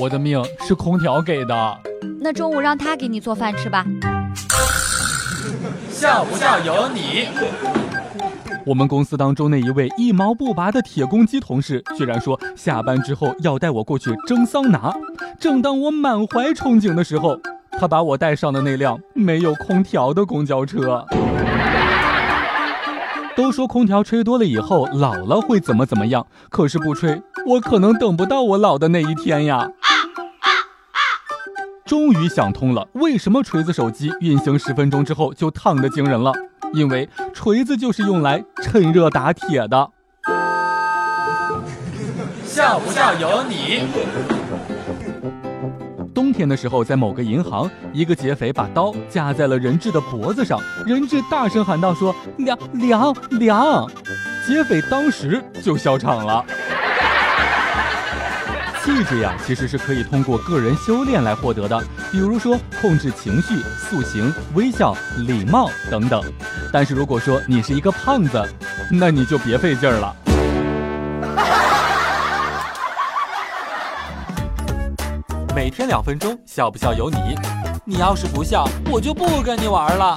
我的命是空调给的。那中午让他给你做饭吃吧。笑不笑由你。我们公司当中那一位一毛不拔的铁公鸡同事，居然说下班之后要带我过去蒸桑拿。正当我满怀憧憬的时候，他把我带上的那辆没有空调的公交车。都说空调吹多了以后老了会怎么怎么样，可是不吹，我可能等不到我老的那一天呀。终于想通了，为什么锤子手机运行十分钟之后就烫得惊人了？因为锤子就是用来趁热打铁的。笑不笑由你。冬天的时候，在某个银行，一个劫匪把刀架在了人质的脖子上，人质大声喊道：“说凉凉凉！”劫匪当时就笑场了。气质呀，其实是可以通过个人修炼来获得的，比如说控制情绪、塑形、微笑、礼貌等等。但是如果说你是一个胖子，那你就别费劲儿了。每天两分钟，笑不笑由你。你要是不笑，我就不跟你玩了。